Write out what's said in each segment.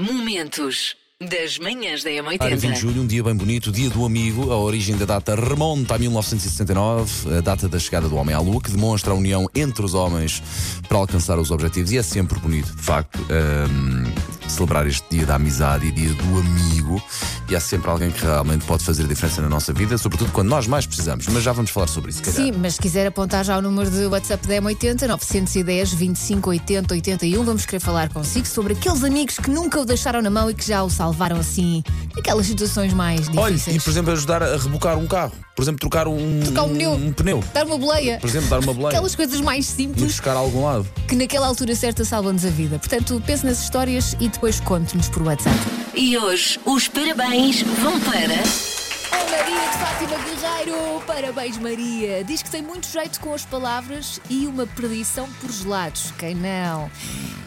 Momentos das manhãs da Para 20 de M80. julho, um dia bem bonito, dia do amigo. A origem da data remonta a 1969, a data da chegada do homem à lua, que demonstra a união entre os homens para alcançar os objetivos. E é sempre bonito, de facto, hum, celebrar este dia da amizade e dia do amigo. E há sempre alguém que realmente pode fazer a diferença na nossa vida, sobretudo quando nós mais precisamos. Mas já vamos falar sobre isso, calhar. Sim, mas se quiser apontar já o número de WhatsApp da M80, 910 25 80 81, vamos querer falar consigo sobre aqueles amigos que nunca o deixaram na mão e que já o salvaram assim, naquelas situações mais Olha, difíceis. e por exemplo, ajudar a rebocar um carro. Por exemplo, trocar um, Trocar um pneu. um pneu. Dar uma boleia. Por exemplo, dar uma boleia. Aquelas coisas mais simples buscar a algum lado. que naquela altura certa salvam-nos a vida. Portanto, pense nas histórias e depois conte-nos por WhatsApp. E hoje os parabéns vão para. Oh Maria de Fátima Guerreiro! Parabéns, Maria! Diz que tem muito jeito com as palavras e uma predição por gelados. Quem não?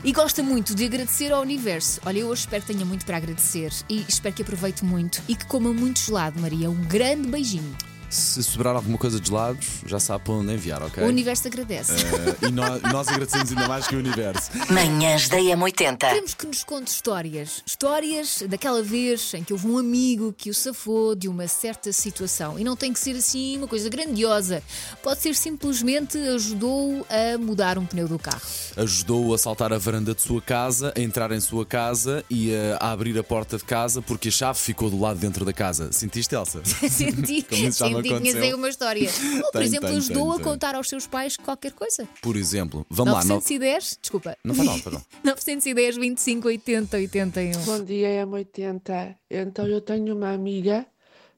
E gosta muito de agradecer ao universo. Olha, eu hoje espero que tenha muito para agradecer e espero que aproveite muito e que coma muito gelado, Maria. Um grande beijinho. Se sobrar alguma coisa de gelados, já sabe para onde enviar, ok? O universo agradece. Eh, e nós, nós agradecemos ainda mais que o universo. Manhãs da M80. Queremos que nos conte histórias. Histórias daquela vez em que houve um amigo que o safou de uma certa situação. E não tem que ser assim uma coisa grandiosa. Pode ser simplesmente ajudou a mudar um pneu do carro. Ajudou a saltar a varanda de sua casa, a entrar em sua casa e a, a abrir a porta de casa porque a chave ficou do lado dentro da casa. Sentiste, Elsa? senti Como que tinhas aí uma história. Ou, por Tenho, exemplo, tenho, ajudou tenho, a contar aos seus pais qualquer coisa. Por exemplo, vamos lá. no- 910, desculpa. Não faz mal, mal. 910, 25, 80, 81. Bom dia, M80. Então, eu tenho uma amiga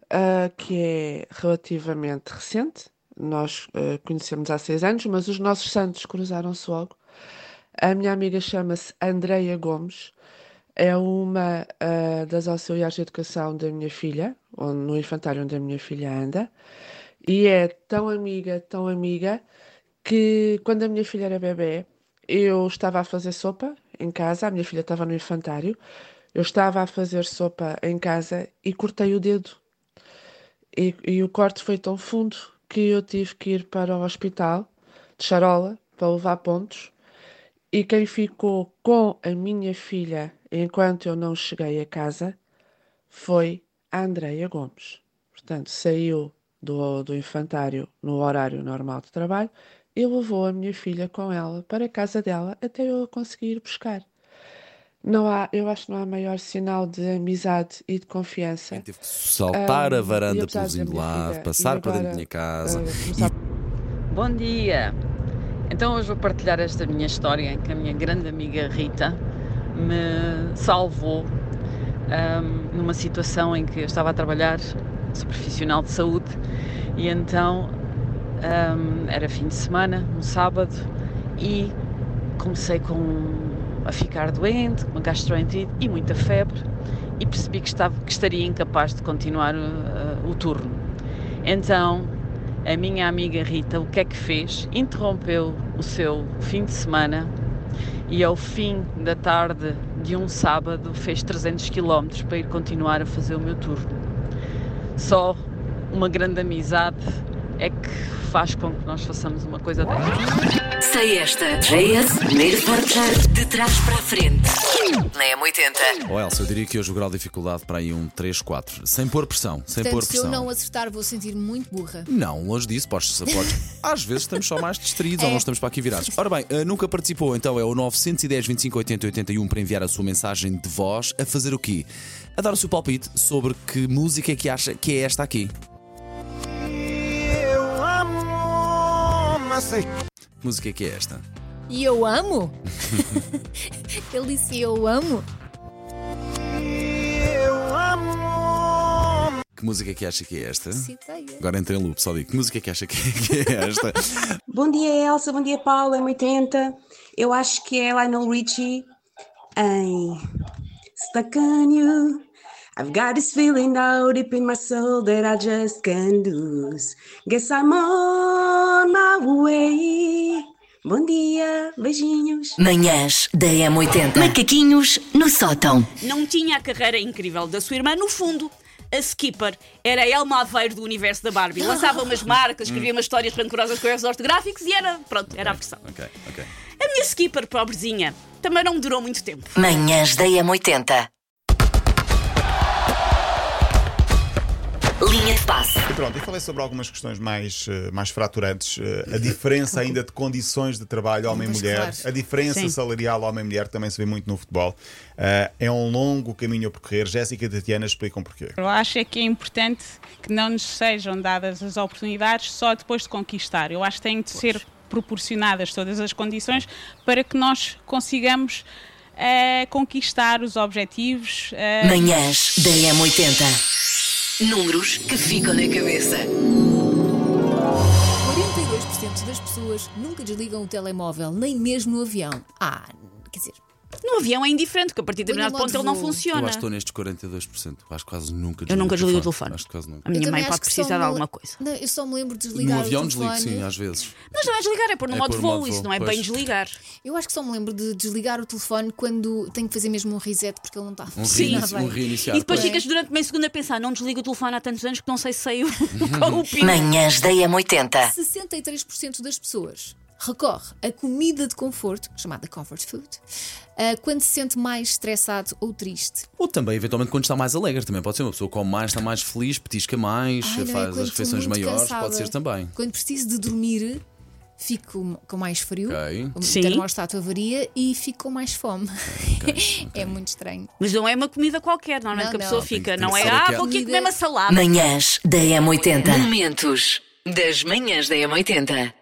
ah, que é relativamente recente. Nós ah, conhecemos há seis anos, mas os nossos santos cruzaram-se logo. A minha amiga chama-se Andreia Gomes. É uma ah, das auxiliares de educação da minha filha, onde- no infantário onde a minha filha anda. E é tão amiga, tão amiga, que quando a minha filha era bebê, eu estava a fazer sopa em casa, a minha filha estava no infantário, eu estava a fazer sopa em casa e cortei o dedo. E, e o corte foi tão fundo que eu tive que ir para o hospital de Charola para levar pontos. E quem ficou com a minha filha enquanto eu não cheguei a casa foi a Andreia Gomes. Portanto, saiu do, do infantário no horário normal de trabalho e levou a minha filha com ela para a casa dela até eu a conseguir ir buscar. Não há, eu acho que não há maior sinal de amizade e de confiança. Teve que saltar Ah, a e varanda pelo de minha lado, passar para dentro da minha casa. ah, começar Bom dia! Então hoje vou partilhar esta minha história em que a minha grande amiga Rita me salvou ahm, numa situação em que eu estava a trabalhar, sou profissional de saúde, e então ahm, era fim de semana, um sábado, e comecei com a ficar doente, com uma gastroenterite e muita febre, e percebi que, estava, que estaria incapaz de continuar uh, o turno. Então a minha amiga Rita o que é que fez? Interrompeu o seu fim de semana e ao fim da tarde de um sábado fez 300 km para ir continuar a fazer o meu turno. Só uma grande amizade é que faz com que nós façamos uma coisa destas. Sei esta. JS, primeiro de trás para a frente. Na M80. Oh, Elsa, eu diria que hoje o grau de dificuldade para aí um 3, 4. Sem pôr pressão, sem Portanto, pôr se eu pressão. não acertar, vou sentir muito burra. Não, longe disso, podes, podes. Às vezes estamos só mais distraídos ou É. não estamos para aqui virados. Ora bem, eh, nunca participou, então é o 910 25 80 81 para enviar a sua mensagem de voz a fazer o quê? A dar o seu palpite sobre que música é que acha que é esta aqui. Amo, mas sei Que música que é esta? E eu amo? Ele disse eu amo? eu amo. Que música que acha que é esta? Agora entra em loop, só digo. Que música que acha que é, que é esta? Bom dia, Elsa. Bom dia, Paulo. É 80. Eu acho que é Lionel Richie em Stuck on You. I've got this feeling now deep in my soul that I just can't lose. Guess I'm on my way. Bom dia, beijinhos. Manhãs da M80. Macaquinhos no sótão. não tinha a carreira incrível da sua irmã. No fundo, a Skipper era a Elma Aveiro do universo da Barbie. Lançava umas marcas, escrevia umas histórias rancorosas com erros ortográficos e era, pronto, era a versão. ok, ok. A minha skipper, pobrezinha, também não me durou muito tempo. Manhãs da M80. Linha de passe. E pronto, e falei sobre algumas questões mais, eh, mais fraturantes. eh, A diferença ainda de condições de trabalho homem-mulher, a diferença Sim. salarial homem-mulher também se vê muito no futebol. Eh, É um longo caminho a percorrer. Jéssica e Tatiana explicam porquê. Eu acho é que é importante que não nos sejam dadas as oportunidades só depois de conquistar. Eu acho que têm de ser proporcionadas todas as condições para que nós consigamos conquistar os objetivos. eh, Manhãs da M80. Números que ficam na cabeça. 42% das pessoas nunca desligam o telemóvel, nem mesmo no avião. Ah, quer dizer, No avião é indiferente, porque a partir de determinado ponto modo ele não voo. Eu funciona. acho que estou nestes 42%. Eu acho que quase nunca Eu nunca desligo o telefone. Acho que quase nunca. A minha eu mãe também pode acho que só precisar de me- alguma coisa. Não, eu só me lembro de desligar No avião o desligo, telefone. sim, às vezes. Mas não é desligar, é pôr no É modo pôr no voo. modo Isso voo, não é pois. bem desligar. Eu acho que só me lembro de desligar o telefone quando tenho que fazer mesmo um reset porque ele não está a Um, funcionar reinici- bem. um reiniciar. E depois pois. ficas durante meio segundo a pensar: não desligo o telefone há tantos anos que não sei se saiu com o pino. Manhãs da M80. 63% das pessoas recorre a comida de conforto, chamada comfort food, ah, quando se sente mais estressado ou triste. Ou também, eventualmente, quando está mais alegre. Também pode ser uma pessoa que come mais, está mais feliz, petisca mais, Ai, não, é faz as refeições maiores. cansada. Pode ser também. Quando preciso de dormir, fico com mais frio, Ok. o Sim. termostato avaria e fico com mais fome. é muito estranho. Mas não é uma comida qualquer, normalmente Não, que a pessoa não. fica. Tem não é, ah, aquela- vou aqui comer uma salada. Manhãs da M80. Momentos das manhãs da M80.